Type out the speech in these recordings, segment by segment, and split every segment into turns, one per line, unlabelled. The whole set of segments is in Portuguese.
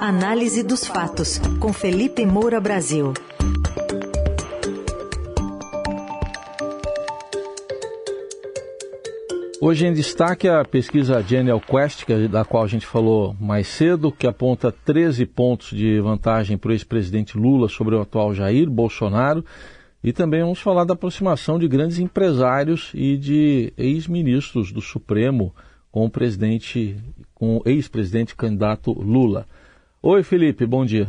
Análise dos fatos, com Felipe Moura Brasil.
Hoje em destaque a pesquisa Genial Quest, da qual a gente falou mais cedo, que aponta 13 pontos de vantagem para o ex-presidente Lula sobre o atual Jair Bolsonaro. E também vamos falar da aproximação de grandes empresários e de ex-ministros do Supremo com o presidente, com o ex-presidente candidato Lula. Oi, Felipe, bom dia.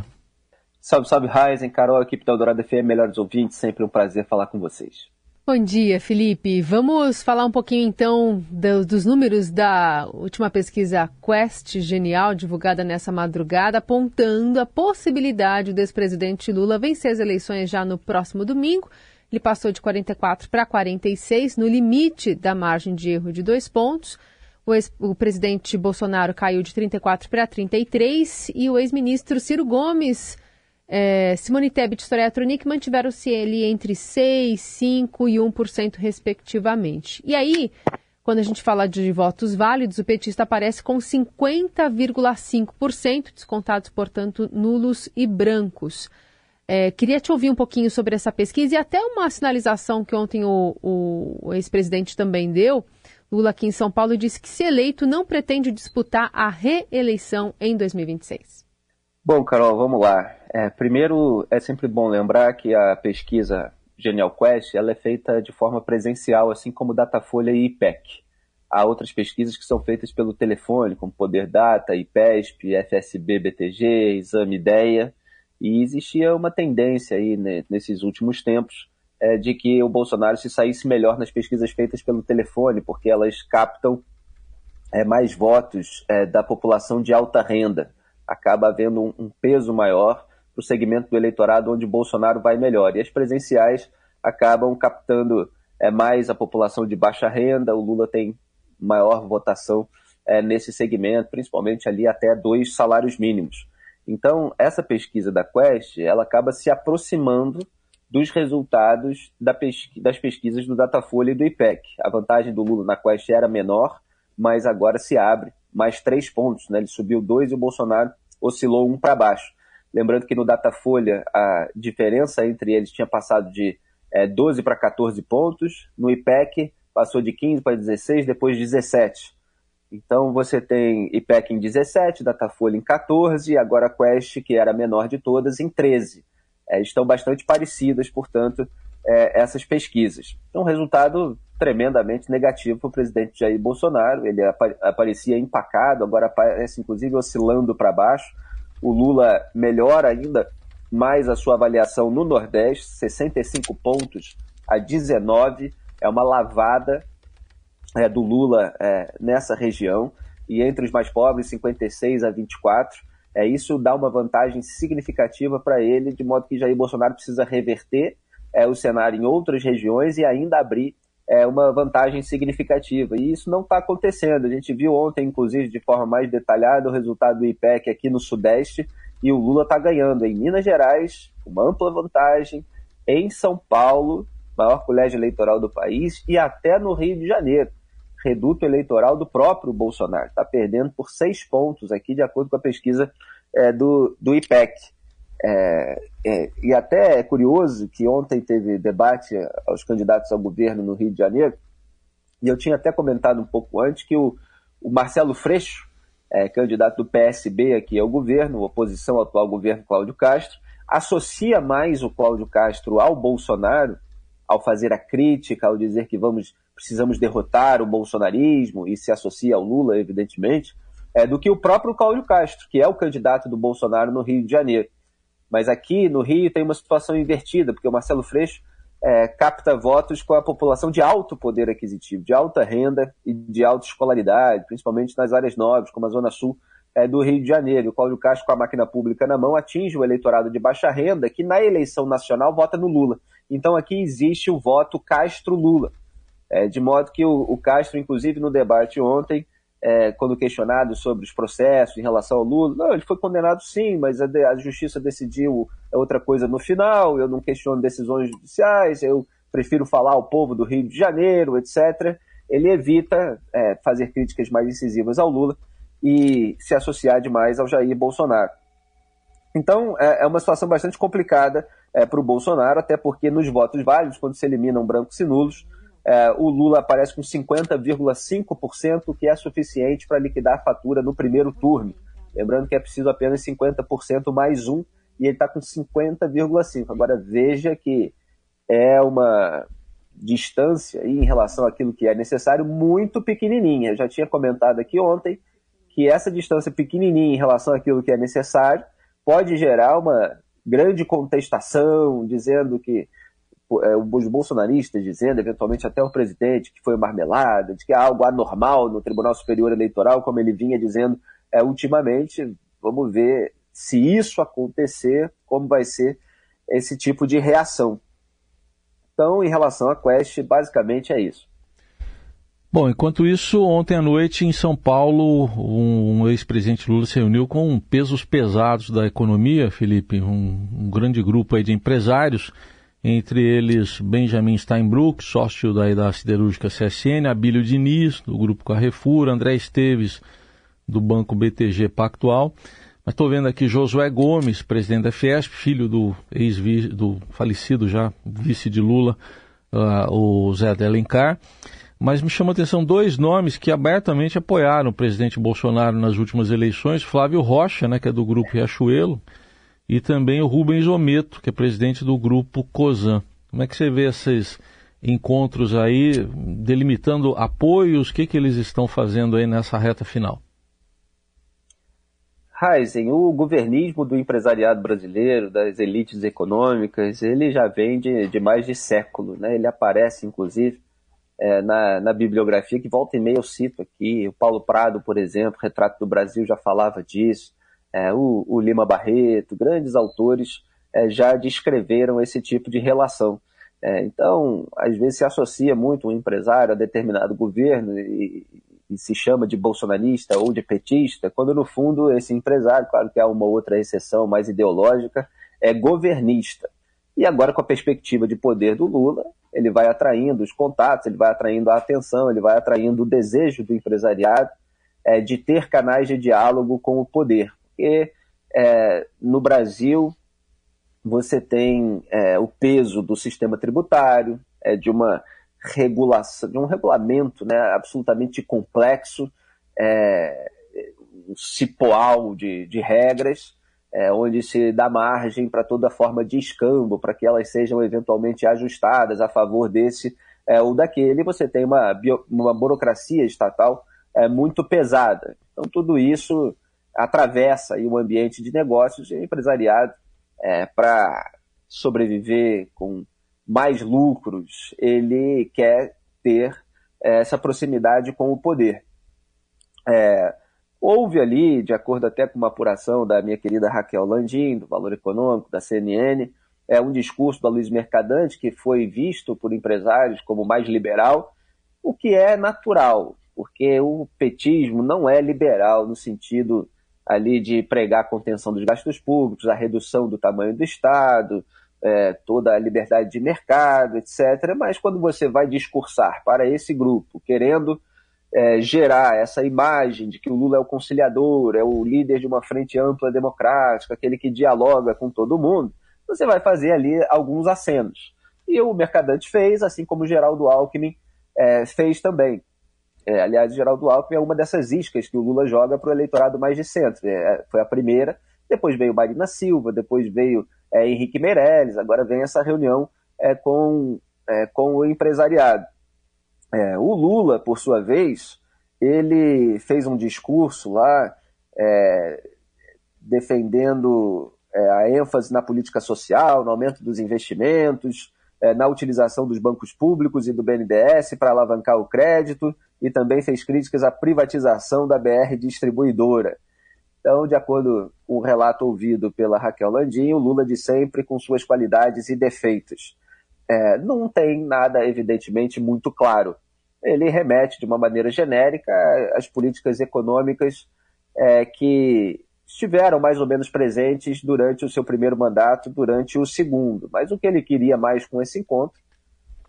Salve, salve, Raizen, Carol, equipe da Eldorado FM, melhores ouvintes, sempre um prazer falar com vocês.
Bom dia, Felipe. Vamos falar um pouquinho então do, dos números da última pesquisa Quest Genial, divulgada nessa madrugada, apontando a possibilidade do ex-presidente Lula vencer as eleições já no próximo domingo. Ele passou de 44 para 46, no limite da margem de erro de dois pontos. O, ex, o presidente Bolsonaro caiu de 34 para 33 e o ex-ministro Ciro Gomes, é, Simone Tebet e Soraya Tronic mantiveram-se ali entre 6, 5 e 1% respectivamente. E aí, quando a gente fala de votos válidos, o petista aparece com 50,5%, descontados, portanto, nulos e brancos. É, queria te ouvir um pouquinho sobre essa pesquisa e até uma sinalização que ontem o, o, o ex-presidente também deu Lula aqui em São Paulo disse que, se eleito, não pretende disputar a reeleição em 2026.
Bom, Carol, vamos lá. É, primeiro, é sempre bom lembrar que a pesquisa Genial Quest ela é feita de forma presencial, assim como Datafolha e IPEC. Há outras pesquisas que são feitas pelo telefone, como Poder Data, IPESP, FSB, BTG, Exame Ideia, e existia uma tendência aí né, nesses últimos tempos é, de que o Bolsonaro se saísse melhor nas pesquisas feitas pelo telefone, porque elas captam é, mais votos é, da população de alta renda. Acaba havendo um, um peso maior para o segmento do eleitorado onde Bolsonaro vai melhor. E as presenciais acabam captando é, mais a população de baixa renda. O Lula tem maior votação é, nesse segmento, principalmente ali até dois salários mínimos. Então, essa pesquisa da Quest, ela acaba se aproximando dos resultados da das pesquisas do Datafolha e do IPEC. A vantagem do Lula na Quest era menor, mas agora se abre mais três pontos. Né? Ele subiu dois e o Bolsonaro oscilou um para baixo. Lembrando que no Datafolha a diferença entre eles tinha passado de é, 12 para 14 pontos, no IPEC passou de 15 para 16, depois 17. Então você tem IPEC em 17, Datafolha em 14, e agora a Quest, que era a menor de todas, em 13 é, estão bastante parecidas, portanto, é, essas pesquisas. Então, um resultado tremendamente negativo para o presidente Jair Bolsonaro. Ele aparecia empacado, agora aparece inclusive oscilando para baixo. O Lula melhora ainda mais a sua avaliação no Nordeste, 65 pontos a 19, é uma lavada é, do Lula é, nessa região. E entre os mais pobres, 56 a 24 é, isso dá uma vantagem significativa para ele, de modo que Jair Bolsonaro precisa reverter é, o cenário em outras regiões e ainda abrir é, uma vantagem significativa. E isso não está acontecendo. A gente viu ontem, inclusive, de forma mais detalhada, o resultado do IPEC aqui no Sudeste, e o Lula está ganhando em Minas Gerais, uma ampla vantagem, em São Paulo, maior colégio eleitoral do país, e até no Rio de Janeiro reduto eleitoral do próprio Bolsonaro. Está perdendo por seis pontos aqui, de acordo com a pesquisa é, do, do IPEC. É, é, e até é curioso que ontem teve debate aos candidatos ao governo no Rio de Janeiro, e eu tinha até comentado um pouco antes que o, o Marcelo Freixo, é, candidato do PSB aqui ao governo, oposição ao atual governo Cláudio Castro, associa mais o Cláudio Castro ao Bolsonaro ao fazer a crítica, ao dizer que vamos precisamos derrotar o bolsonarismo e se associa ao Lula, evidentemente, é, do que o próprio Cláudio Castro, que é o candidato do Bolsonaro no Rio de Janeiro. Mas aqui no Rio tem uma situação invertida, porque o Marcelo Freixo é, capta votos com a população de alto poder aquisitivo, de alta renda e de alta escolaridade, principalmente nas áreas nobres, como a Zona Sul é, do Rio de Janeiro. O Cláudio Castro, com a máquina pública na mão, atinge o eleitorado de baixa renda, que na eleição nacional vota no Lula. Então aqui existe o voto Castro-Lula. É, de modo que o, o, Castro, inclusive no debate ontem, é, quando questionado sobre os processos em relação ao Lula, não, ele foi condenado sim, mas a, a, justiça decidiu outra coisa no final, eu não questiono decisões judiciais, eu prefiro falar ao povo do Rio de Janeiro, etc. Ele evita é, fazer críticas mais incisivas ao Lula e se associar demais ao Jair Bolsonaro. Então, é, é uma situação bastante complicada é, para o Bolsonaro, até porque nos votos válidos, quando se eliminam brancos e nulos, é, o Lula aparece com 50,5%, que é suficiente para liquidar a fatura no primeiro turno. Lembrando que é preciso apenas 50% mais um, e ele está com 50,5%. Agora veja que é uma distância em relação àquilo que é necessário muito pequenininha. Eu já tinha comentado aqui ontem que essa distância pequenininha em relação àquilo que é necessário pode gerar uma grande contestação, dizendo que é, os bolsonaristas dizendo, eventualmente até o presidente, que foi marmelada, de que há algo anormal no Tribunal Superior Eleitoral, como ele vinha dizendo é, ultimamente. Vamos ver se isso acontecer, como vai ser esse tipo de reação. Então, em relação à Quest, basicamente é isso.
Bom, enquanto isso, ontem à noite em São Paulo, um, ex-presidente Lula se reuniu com pesos pesados da economia, Felipe, um, um grande grupo de empresários, entre eles Benjamin Steinbrück, sócio da, da siderúrgica CSN, Abílio Diniz, do grupo Carrefour, André Esteves, do banco BTG Pactual. Mas estou vendo aqui Josué Gomes, presidente da Fiesp, filho do ex do falecido já vice de Lula, uh, o Zé Alencar mas me chamou a atenção dois nomes que abertamente apoiaram o presidente Bolsonaro nas últimas eleições, Flávio Rocha, né, que é do grupo Riachuelo, e também o Rubens Ometo, que é presidente do grupo COSAN. Como é que você vê esses encontros aí, delimitando apoios, o que, que eles estão fazendo aí nessa reta final?
Heisen, o governismo do empresariado brasileiro, das elites econômicas, ele já vem de, de mais de século. Né? Ele aparece, inclusive, é, na, na, bibliografia, que volta e meia eu cito aqui. O Paulo Prado, por exemplo, Retrato do Brasil, já falava disso. É, o, o, Lima Barreto, grandes autores é, já descreveram esse tipo de relação. É, então, às vezes se associa muito um empresário a determinado governo e, e, se chama de bolsonarista ou de petista, quando no fundo esse empresário, claro que há uma outra exceção mais ideológica, é governista. E agora, com a perspectiva de poder do Lula, ele vai atraindo os contatos, ele vai atraindo a atenção, ele vai atraindo o desejo do empresariado é, de ter canais de diálogo com o poder. Porque é, no Brasil você tem é, o peso do sistema tributário, é, de uma regulação, de um regulamento né, absolutamente complexo, é, um cipoal de, de regras, é, onde se dá margem para toda forma de escambo, para que elas sejam eventualmente ajustadas a favor desse é, ou daquele, você tem uma, bio, uma burocracia estatal é, muito pesada. Então, tudo isso atravessa o ambiente de negócios e empresariado é, para sobreviver com mais lucros, ele quer ter é, essa proximidade com o poder. É, Houve ali, de acordo até com uma apuração da minha querida Raquel Landim, do Valor Econômico, da CNN, é um discurso da Luiz Mercadante que foi visto por empresários como mais liberal, o que é natural, porque o petismo não é liberal no sentido ali de pregar a contenção dos gastos públicos, a redução do tamanho do Estado, é, toda a liberdade de mercado, etc. Mas quando você vai discursar para esse grupo, querendo é, gerar essa imagem de que o Lula é o conciliador, é o líder de uma frente ampla democrática, aquele que dialoga com todo mundo, você vai fazer ali alguns acenos. E o Mercadante fez, assim como o Geraldo Alckmin é, fez também. É, aliás, Geraldo Alckmin é uma dessas iscas que o Lula joga para o eleitorado mais de centro. É, foi a primeira, depois veio Marina Silva, depois veio é, Henrique Meirelles, agora vem essa reunião é, com, é, com o empresariado. É, o Lula, por sua vez, ele fez um discurso lá defendendo a ênfase na política social, no aumento dos investimentos, na utilização dos bancos públicos e do BNDES para alavancar o crédito e também fez críticas à privatização da BR distribuidora. Então, de acordo com o relato ouvido pela Raquel Landim, o Lula de sempre com suas qualidades e defeitos é, não tem nada, evidentemente, muito claro. Ele remete de uma maneira genérica às políticas econômicas é, que estiveram mais ou menos presentes durante o seu primeiro mandato, durante o segundo. Mas o que ele queria mais com esse encontro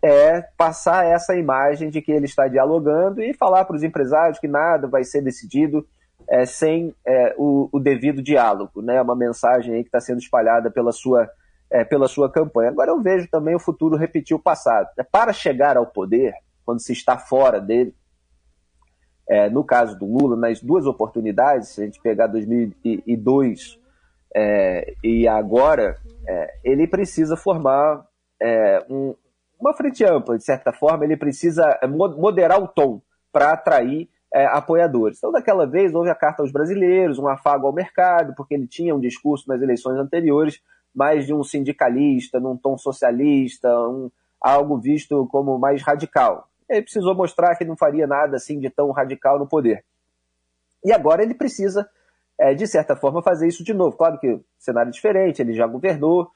é passar essa imagem de que ele está dialogando e falar para os empresários que nada vai ser decidido é, sem é, o, o, devido diálogo, né? Uma mensagem que está sendo espalhada pela sua, é, pela sua campanha. Agora eu vejo também o futuro repetir o passado. É, para chegar ao poder, quando se está fora dele, é, no caso do Lula, nas duas oportunidades, se a gente pegar 2002 é, e agora, é, ele precisa formar um, uma frente ampla, de certa forma, ele precisa moderar o tom para atrair é, apoiadores. Então, daquela vez, houve a carta aos brasileiros, um afago ao mercado, porque ele tinha um discurso nas eleições anteriores mais de um sindicalista, num tom socialista, um, algo visto como mais radical. Ele precisou mostrar que não faria nada assim de tão radical no poder. E agora ele precisa, é, de certa forma, fazer isso de novo. Claro que o cenário é diferente, ele já governou,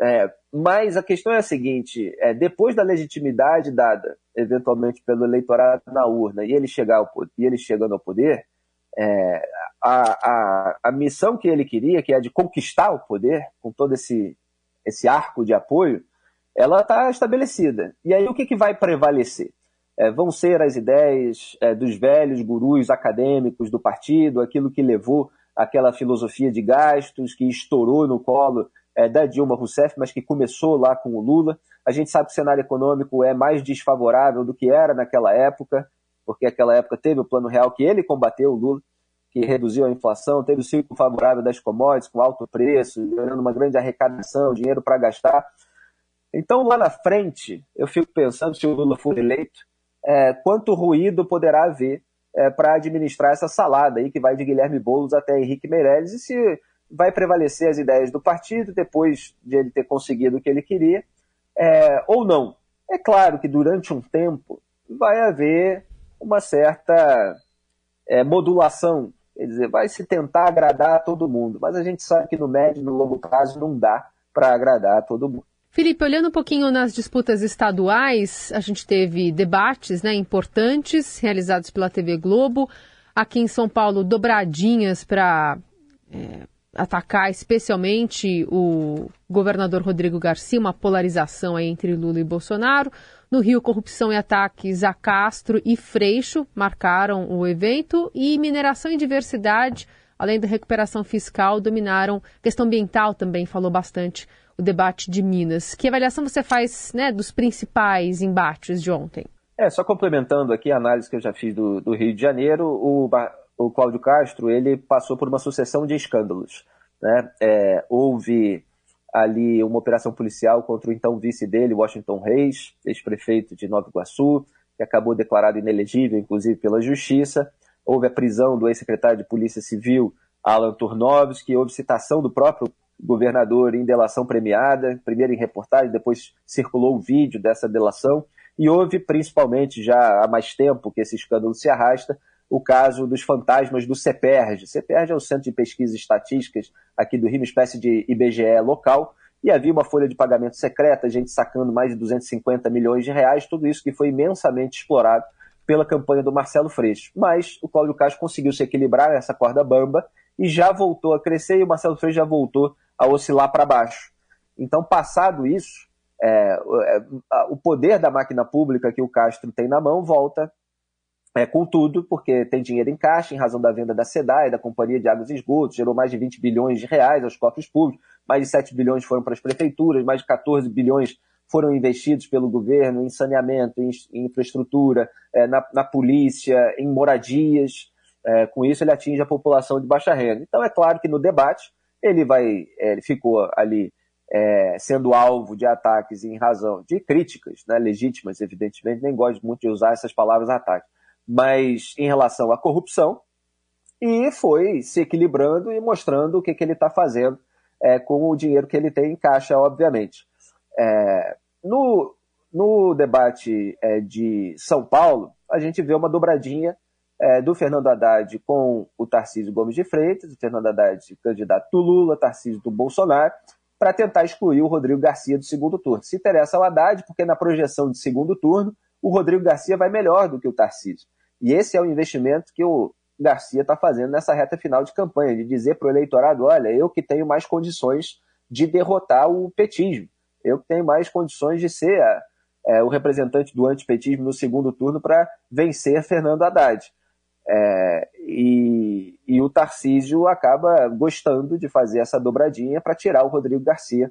é, mas a questão é a seguinte: é, depois da legitimidade dada, eventualmente, pelo eleitorado na urna, e ele, chegar ao, e ele chegando ao poder, é, a, a, a missão que ele queria, que é de conquistar o poder, com todo esse, esse arco de apoio, ela está estabelecida. E aí o que, que vai prevalecer? É, vão ser as ideias é, dos velhos gurus acadêmicos do partido, aquilo que levou aquela filosofia de gastos que estourou no colo é, da Dilma Rousseff, mas que começou lá com o Lula. A gente sabe que o cenário econômico é mais desfavorável do que era naquela época, porque naquela época teve o plano real que ele combateu, o Lula, que reduziu a inflação, teve o ciclo favorável das commodities com alto preço, gerando uma grande arrecadação, dinheiro para gastar. Então, lá na frente, eu fico pensando, se o Lula for eleito, é, quanto ruído poderá haver é, para administrar essa salada aí que vai de Guilherme Boulos até Henrique Meirelles e se vai prevalecer as ideias do partido depois de ele ter conseguido o que ele queria, é, ou não. É claro que durante um tempo vai haver uma certa é, modulação, quer dizer, vai se tentar agradar a todo mundo, mas a gente sabe que no médio e no longo prazo não dá para agradar a todo mundo.
Felipe, olhando um pouquinho nas disputas estaduais, a gente teve debates né, importantes realizados pela TV Globo. Aqui em São Paulo, dobradinhas para é, atacar especialmente o governador Rodrigo Garcia, uma polarização entre Lula e Bolsonaro. No Rio, corrupção e ataques a Castro e Freixo marcaram o evento e mineração e diversidade, além da recuperação fiscal, dominaram. A questão ambiental também falou bastante o debate de Minas. Que avaliação você faz né, dos principais embates de ontem?
É, só complementando aqui a análise que eu já fiz do, do Rio de Janeiro, o, o Cláudio Castro ele passou por uma sucessão de escândalos. Né? É, houve ali uma operação policial contra o então vice dele, Washington Reis, ex-prefeito de Nova Iguaçu, que acabou declarado inelegível, inclusive pela Justiça. Houve a prisão do ex-secretário de Polícia Civil, Alan Turnovski, houve citação do próprio governador em delação premiada, primeiro em reportagem, depois circulou o vídeo dessa delação, e houve principalmente já há mais tempo que esse escândalo se arrasta, o caso dos fantasmas do CEPERJ. CEPERJ é o Centro de Pesquisas Estatísticas aqui do Rio, uma espécie de IBGE local, e havia uma folha de pagamento secreta, gente sacando mais de 250 milhões de reais, tudo isso que foi imensamente explorado pela campanha do Marcelo Freixo. Mas o Cláudio Castro conseguiu se equilibrar nessa corda bamba e já voltou a crescer e o Marcelo Freixo já voltou a oscilar para baixo. Então, passado isso, é, é, o poder da máquina pública que o Castro tem na mão volta é, com tudo, porque tem dinheiro em caixa, em razão da venda da SEDAI, da Companhia de Águas e Esgotos, gerou mais de 20 bilhões de reais aos cofres públicos, mais de 7 bilhões foram para as prefeituras, mais de 14 bilhões foram investidos pelo governo em saneamento, em, em infraestrutura, é, na, na, polícia, em moradias. É, com isso, ele atinge a população de baixa renda. Então, é claro que no debate, ele vai, é, ele ficou ali é, sendo alvo de ataques em razão de críticas né, legítimas, evidentemente, nem gosto muito de usar essas palavras ataques mas em relação à corrupção, e foi se equilibrando e mostrando o que, que ele está fazendo é, com o dinheiro que ele tem em caixa, obviamente. É, no, no debate é, de São Paulo, a gente vê uma dobradinha é, do Fernando Haddad com o Tarcísio Gomes de Freitas, o Fernando Haddad candidato do Lula, Tarcísio do Bolsonaro, para tentar excluir o Rodrigo Garcia do segundo turno. Se interessa ao Haddad, porque na projeção de segundo turno, o Rodrigo Garcia vai melhor do que o Tarcísio. E esse é o investimento que o Garcia está fazendo nessa reta final de campanha, de dizer para o eleitorado: olha, eu que tenho mais condições de derrotar o petismo, eu que tenho mais condições de ser a, é, o representante do antipetismo no segundo turno para vencer Fernando Haddad. É, e, e o Tarcísio acaba gostando de fazer essa dobradinha para tirar o Rodrigo Garcia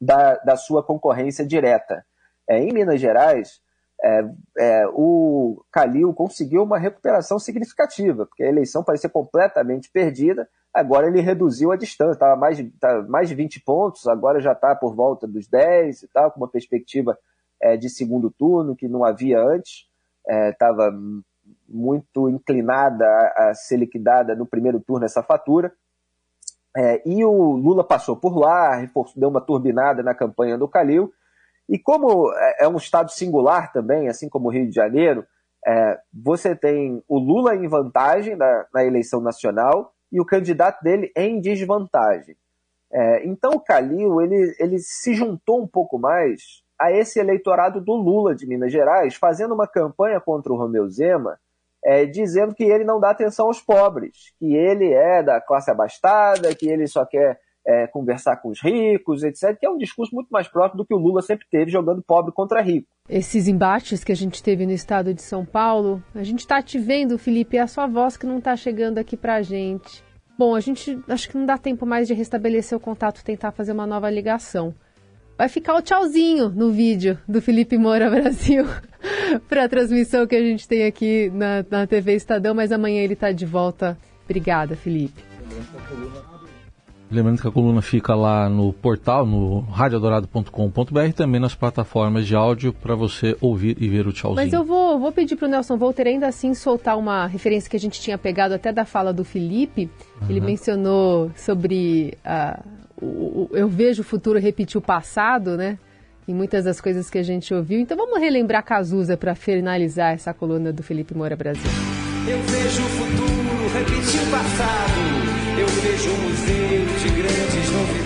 da, da sua concorrência direta. É, em Minas Gerais, é, é, o Calil conseguiu uma recuperação significativa, porque a eleição parecia completamente perdida, agora ele reduziu a distância, estava mais, tá mais de 20 pontos, agora já está por volta dos 10 e tal, com uma perspectiva é, de segundo turno que não havia antes, estava é, muito inclinada a, a, ser liquidada no primeiro turno essa fatura. É, e o Lula passou por lá, deu uma turbinada na campanha do Calil, e como é, é um estado singular também, assim como o Rio de Janeiro, é, você tem o Lula em vantagem na, na, eleição nacional e o candidato dele em desvantagem. É, então o Calil ele, ele se juntou um pouco mais a esse eleitorado do Lula de Minas Gerais, fazendo uma campanha contra o Romeu Zema, é, dizendo que ele não dá atenção aos pobres, que ele é da classe abastada, que ele só quer é, conversar com os ricos, etc., que é um discurso muito mais próximo do que o Lula sempre teve, jogando pobre contra rico.
Esses embates que a gente teve no estado de São Paulo, a gente está te vendo, Felipe, é a sua voz que não está chegando aqui para a gente. Bom, a gente acho que não dá tempo mais de restabelecer o contato, tentar fazer uma nova ligação. Vai ficar o tchauzinho no vídeo do Felipe Moura Brasil para a transmissão que a gente tem aqui na, na TV Estadão, mas amanhã ele está de volta. Obrigada, Felipe.
Lembrando que a coluna fica lá no portal, no radioadorado.com.br e também nas plataformas de áudio para você ouvir e ver o tchauzinho.
Mas eu vou, vou pedir para o Nelson Volter ainda assim soltar uma referência que a gente tinha pegado até da fala do Felipe. Uhum. Ele mencionou sobre uh, o, o, eu vejo o futuro repetir o passado, né? Em muitas das coisas que a gente ouviu. Então vamos relembrar Cazuza para finalizar essa coluna do Felipe Moura Brasil.
Eu vejo o futuro repetir o passado. Eu vejo um museu de grandes novidades